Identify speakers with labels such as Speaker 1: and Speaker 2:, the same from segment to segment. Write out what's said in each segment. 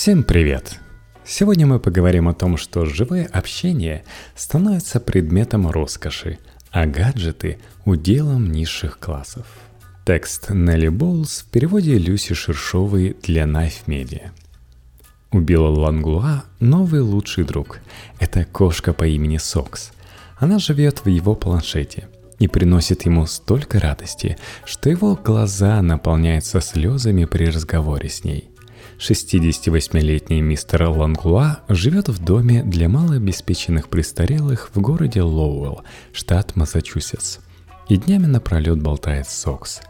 Speaker 1: Всем привет! Сегодня мы поговорим о том, что живое общение становится предметом роскоши, а гаджеты – уделом низших классов. Текст Нелли Боулс в переводе Люси Шершовой для Knife Media. У Билла Ланглуа новый лучший друг – это кошка по имени Сокс. Она живет в его планшете и приносит ему столько радости, что его глаза наполняются слезами при разговоре с ней. 68-летний мистер Ланглуа живет в доме для малообеспеченных престарелых в городе Лоуэлл, штат Массачусетс. И днями напролет болтает Сокс.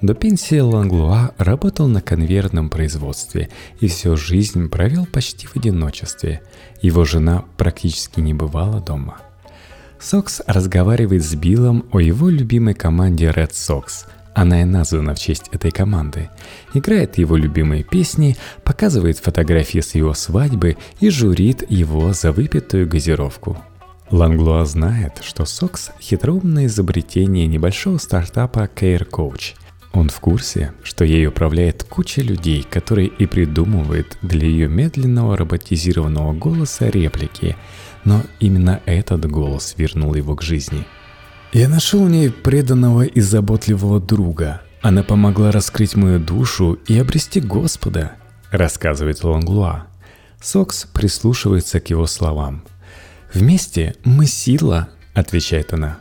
Speaker 1: До пенсии Ланглуа работал на конвейерном производстве и всю жизнь провел почти в одиночестве. Его жена практически не бывала дома. Сокс разговаривает с Биллом о его любимой команде Red Sox – она и названа в честь этой команды. Играет его любимые песни, показывает фотографии с его свадьбы и журит его за выпитую газировку. Ланглуа знает, что Сокс – хитроумное изобретение небольшого стартапа Care Coach. Он в курсе, что ей управляет куча людей, которые и придумывают для ее медленного роботизированного голоса реплики, но именно этот голос вернул его к жизни – я нашел в ней преданного и заботливого друга. Она помогла раскрыть мою душу и обрести Господа, рассказывает Ланглуа. Сокс прислушивается к его словам. «Вместе мы сила», — отвечает она.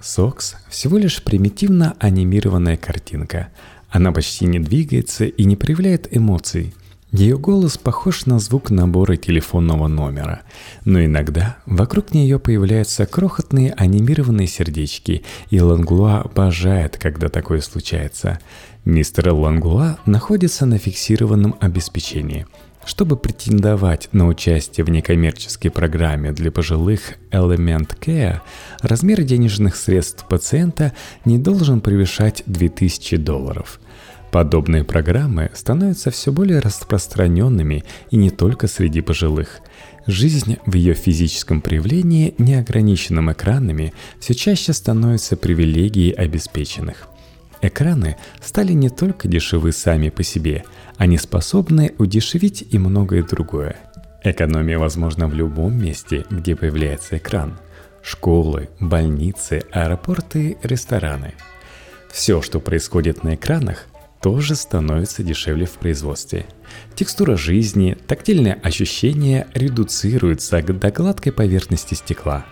Speaker 1: Сокс всего лишь примитивно анимированная картинка. Она почти не двигается и не проявляет эмоций — ее голос похож на звук набора телефонного номера, но иногда вокруг нее появляются крохотные анимированные сердечки, и Ланглуа обожает, когда такое случается. Мистер Ланглуа находится на фиксированном обеспечении. Чтобы претендовать на участие в некоммерческой программе для пожилых Element Care, размер денежных средств пациента не должен превышать 2000 долларов – Подобные программы становятся все более распространенными и не только среди пожилых. Жизнь в ее физическом проявлении, неограниченном экранами, все чаще становится привилегией обеспеченных. Экраны стали не только дешевы сами по себе, они способны удешевить и многое другое. Экономия возможна в любом месте, где появляется экран. Школы, больницы, аэропорты, рестораны. Все, что происходит на экранах, тоже становится дешевле в производстве. Текстура жизни, тактильные ощущения редуцируются до гладкой поверхности стекла.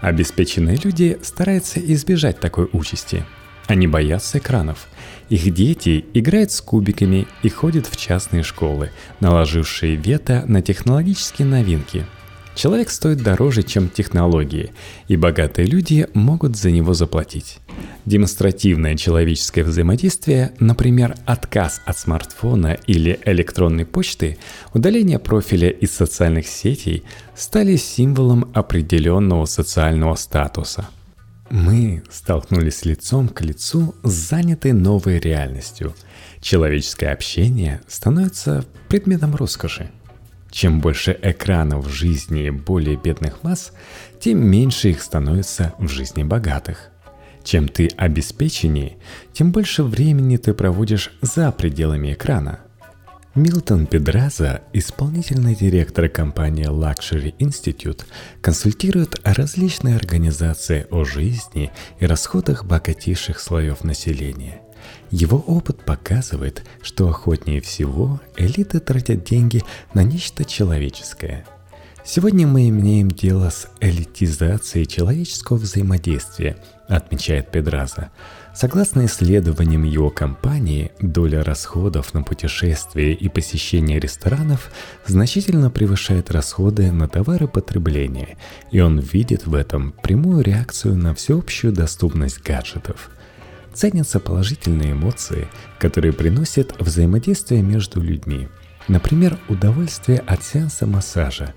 Speaker 1: Обеспеченные люди стараются избежать такой участи. Они боятся экранов. Их дети играют с кубиками и ходят в частные школы, наложившие вето на технологические новинки – Человек стоит дороже, чем технологии, и богатые люди могут за него заплатить. Демонстративное человеческое взаимодействие, например, отказ от смартфона или электронной почты, удаление профиля из социальных сетей, стали символом определенного социального статуса. Мы столкнулись лицом к лицу с занятой новой реальностью. Человеческое общение становится предметом роскоши – чем больше экранов в жизни более бедных масс, тем меньше их становится в жизни богатых. Чем ты обеспеченнее, тем больше времени ты проводишь за пределами экрана. Милтон Педраза, исполнительный директор компании Luxury Institute, консультирует различные организации о жизни и расходах богатейших слоев населения – его опыт показывает, что охотнее всего элиты тратят деньги на нечто человеческое. Сегодня мы имеем дело с элитизацией человеческого взаимодействия, отмечает Педраза. Согласно исследованиям его компании, доля расходов на путешествия и посещение ресторанов значительно превышает расходы на товары потребления, и он видит в этом прямую реакцию на всеобщую доступность гаджетов – ценятся положительные эмоции, которые приносят взаимодействие между людьми. Например, удовольствие от сеанса массажа.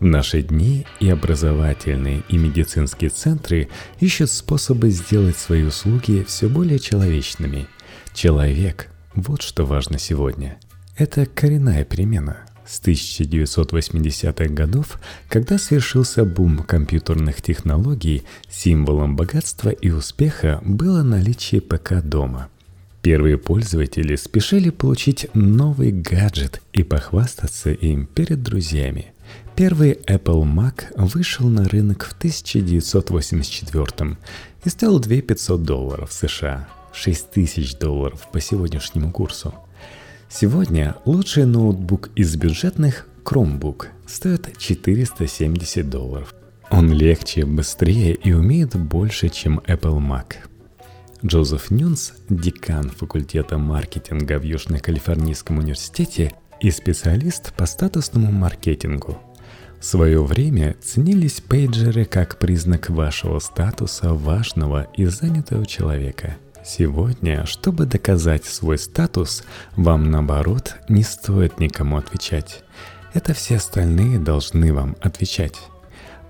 Speaker 1: В наши дни и образовательные, и медицинские центры ищут способы сделать свои услуги все более человечными. Человек – вот что важно сегодня. Это коренная перемена – с 1980-х годов, когда свершился бум компьютерных технологий, символом богатства и успеха было наличие ПК дома. Первые пользователи спешили получить новый гаджет и похвастаться им перед друзьями. Первый Apple Mac вышел на рынок в 1984 и стоил 2500 долларов США, 6000 долларов по сегодняшнему курсу. Сегодня лучший ноутбук из бюджетных Chromebook стоит 470 долларов. Он легче, быстрее и умеет больше, чем Apple Mac. Джозеф Нюнс, декан факультета маркетинга в Южно-Калифорнийском университете и специалист по статусному маркетингу. В свое время ценились пейджеры как признак вашего статуса важного и занятого человека. Сегодня, чтобы доказать свой статус, вам наоборот не стоит никому отвечать. Это все остальные должны вам отвечать.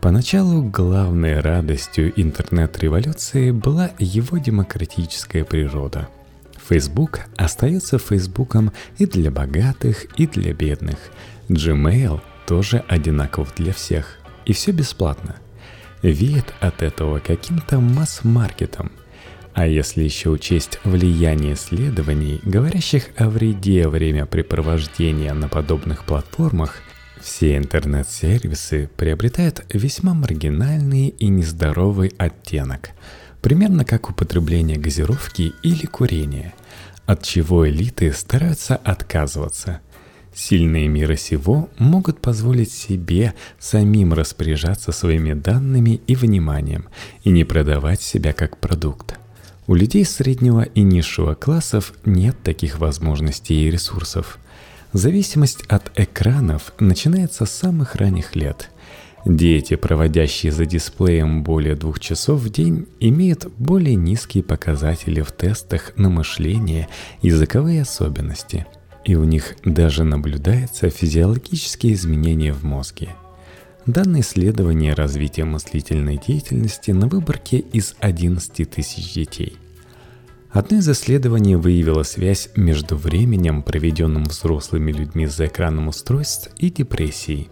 Speaker 1: Поначалу главной радостью интернет-революции была его демократическая природа. Facebook остается Фейсбуком и для богатых, и для бедных. Gmail тоже одинаков для всех. И все бесплатно. Веет от этого каким-то масс-маркетом. А если еще учесть влияние исследований, говорящих о вреде времяпрепровождения на подобных платформах, все интернет-сервисы приобретают весьма маргинальный и нездоровый оттенок, примерно как употребление газировки или курения, от чего элиты стараются отказываться. Сильные мира сего могут позволить себе самим распоряжаться своими данными и вниманием и не продавать себя как продукт. У людей среднего и низшего классов нет таких возможностей и ресурсов – Зависимость от экранов начинается с самых ранних лет. Дети, проводящие за дисплеем более двух часов в день, имеют более низкие показатели в тестах на мышление языковые особенности. И у них даже наблюдаются физиологические изменения в мозге. Данные исследования развития мыслительной деятельности на выборке из 11 тысяч детей – Одно из исследований выявило связь между временем, проведенным взрослыми людьми за экраном устройств, и депрессией.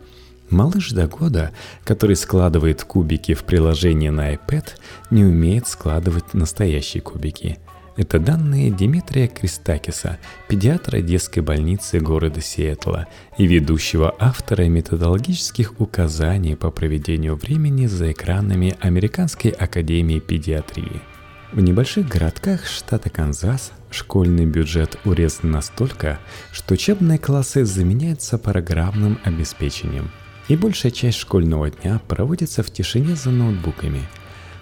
Speaker 1: Малыш до года, который складывает кубики в приложении на iPad, не умеет складывать настоящие кубики. Это данные Дмитрия Кристакиса, педиатра детской больницы города Сиэтла и ведущего автора методологических указаний по проведению времени за экранами Американской академии педиатрии – в небольших городках штата Канзас школьный бюджет урезан настолько, что учебные классы заменяются программным обеспечением, и большая часть школьного дня проводится в тишине за ноутбуками.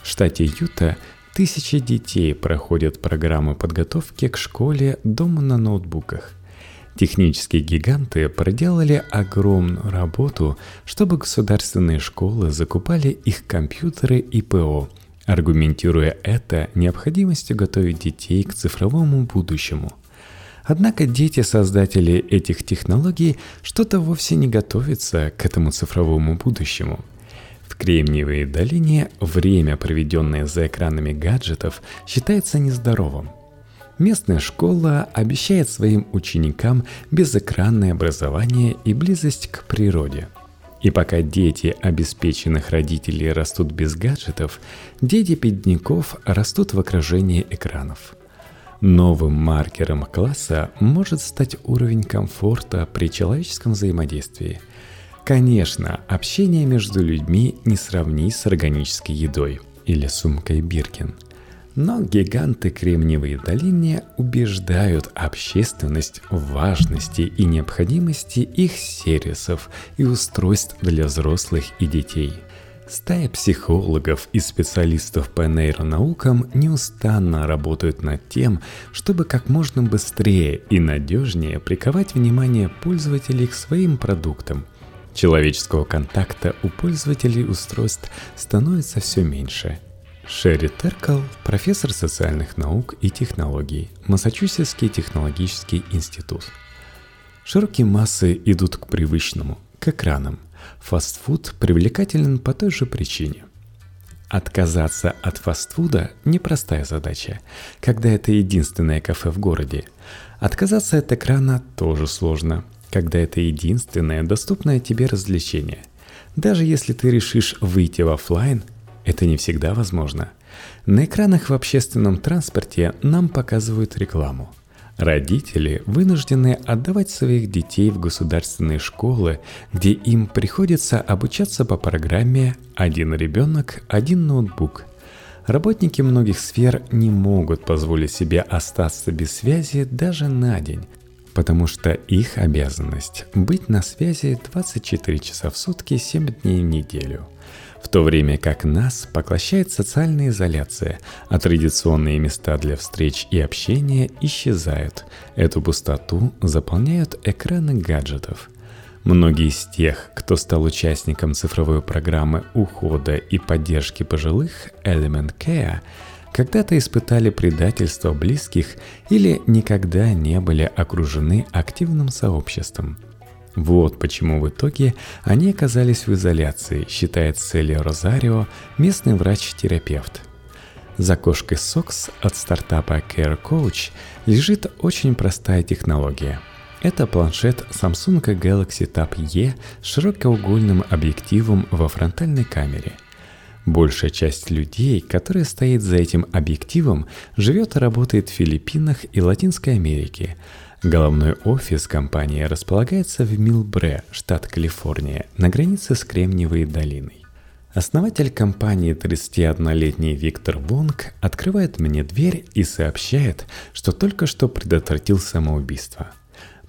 Speaker 1: В штате Юта тысячи детей проходят программу подготовки к школе дома на ноутбуках – Технические гиганты проделали огромную работу, чтобы государственные школы закупали их компьютеры и ПО – аргументируя это необходимостью готовить детей к цифровому будущему. Однако дети-создатели этих технологий что-то вовсе не готовятся к этому цифровому будущему. В Кремниевой долине время, проведенное за экранами гаджетов, считается нездоровым. Местная школа обещает своим ученикам безэкранное образование и близость к природе – и пока дети обеспеченных родителей растут без гаджетов, дети бедняков растут в окружении экранов. Новым маркером класса может стать уровень комфорта при человеческом взаимодействии. Конечно, общение между людьми не сравнить с органической едой или сумкой Биркин – но гиганты Кремниевой долины убеждают общественность в важности и необходимости их сервисов и устройств для взрослых и детей. Стая психологов и специалистов по нейронаукам неустанно работают над тем, чтобы как можно быстрее и надежнее приковать внимание пользователей к своим продуктам. Человеческого контакта у пользователей устройств становится все меньше – Шерри Теркл, профессор социальных наук и технологий, Массачусетский технологический институт. Широкие массы идут к привычному, к экранам. Фастфуд привлекателен по той же причине. Отказаться от фастфуда – непростая задача, когда это единственное кафе в городе. Отказаться от экрана тоже сложно, когда это единственное доступное тебе развлечение. Даже если ты решишь выйти в офлайн – это не всегда возможно. На экранах в общественном транспорте нам показывают рекламу. Родители вынуждены отдавать своих детей в государственные школы, где им приходится обучаться по программе «Один ребенок, один ноутбук». Работники многих сфер не могут позволить себе остаться без связи даже на день, потому что их обязанность быть на связи 24 часа в сутки 7 дней в неделю – в то время как нас поглощает социальная изоляция, а традиционные места для встреч и общения исчезают. Эту пустоту заполняют экраны гаджетов. Многие из тех, кто стал участником цифровой программы ухода и поддержки пожилых Element Care, когда-то испытали предательство близких или никогда не были окружены активным сообществом – вот почему в итоге они оказались в изоляции, считает Селия Розарио, местный врач-терапевт. За кошкой Сокс от стартапа Care Coach лежит очень простая технология. Это планшет Samsung Galaxy Tab E с широкоугольным объективом во фронтальной камере. Большая часть людей, которая стоит за этим объективом, живет и работает в Филиппинах и Латинской Америке – Головной офис компании располагается в Милбре, штат Калифорния, на границе с Кремниевой долиной. Основатель компании 31-летний Виктор Вонг открывает мне дверь и сообщает, что только что предотвратил самоубийство.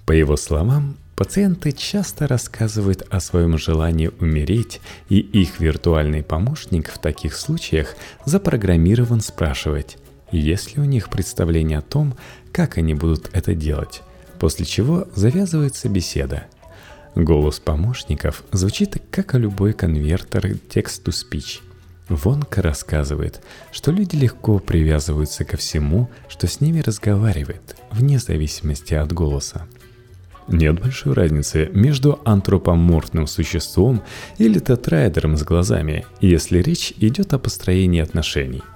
Speaker 1: По его словам, пациенты часто рассказывают о своем желании умереть, и их виртуальный помощник в таких случаях запрограммирован спрашивать, есть ли у них представление о том, как они будут это делать, после чего завязывается беседа. Голос помощников звучит как любой конвертер text-to-speech. Вонка рассказывает, что люди легко привязываются ко всему, что с ними разговаривает, вне зависимости от голоса. Нет большой разницы между антропоморфным существом или тетрайдером с глазами, если речь идет о построении отношений –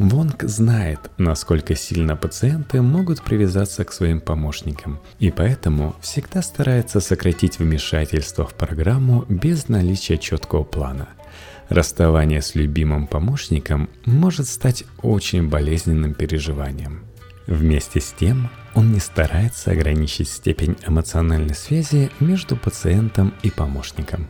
Speaker 1: Вонг знает, насколько сильно пациенты могут привязаться к своим помощникам, и поэтому всегда старается сократить вмешательство в программу без наличия четкого плана. Расставание с любимым помощником может стать очень болезненным переживанием. Вместе с тем, он не старается ограничить степень эмоциональной связи между пациентом и помощником.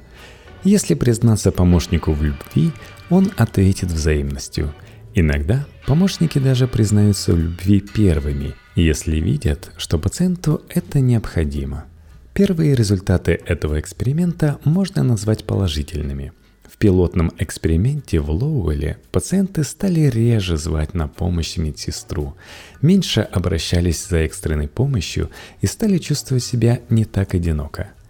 Speaker 1: Если признаться помощнику в любви, он ответит взаимностью – Иногда помощники даже признаются в любви первыми, если видят, что пациенту это необходимо. Первые результаты этого эксперимента можно назвать положительными. Пилотном эксперименте в Лоуэле пациенты стали реже звать на помощь медсестру, меньше обращались за экстренной помощью и стали чувствовать себя не так одиноко –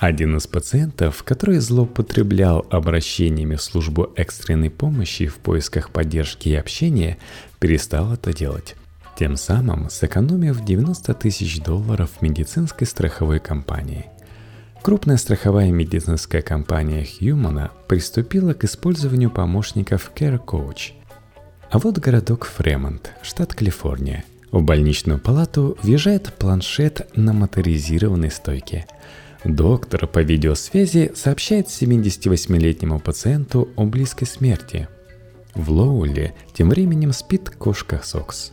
Speaker 1: один из пациентов, который злоупотреблял обращениями в службу экстренной помощи в поисках поддержки и общения, перестал это делать. Тем самым сэкономив 90 тысяч долларов медицинской страховой компании. Крупная страховая медицинская компания Humana приступила к использованию помощников Care Coach. А вот городок Фремонт, штат Калифорния. В больничную палату въезжает планшет на моторизированной стойке – Доктор по видеосвязи сообщает 78-летнему пациенту о близкой смерти. В Лоуле тем временем спит кошка Сокс.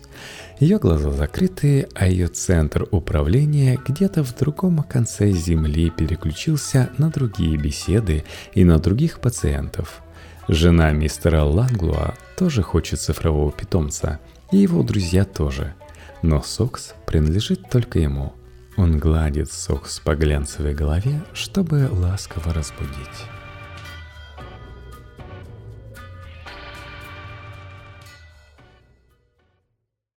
Speaker 1: Ее глаза закрыты, а ее центр управления где-то в другом конце Земли переключился на другие беседы и на других пациентов. Жена мистера Ланглуа тоже хочет цифрового питомца, и его друзья тоже. Но Сокс принадлежит только ему – он гладит сокс по глянцевой голове, чтобы ласково разбудить.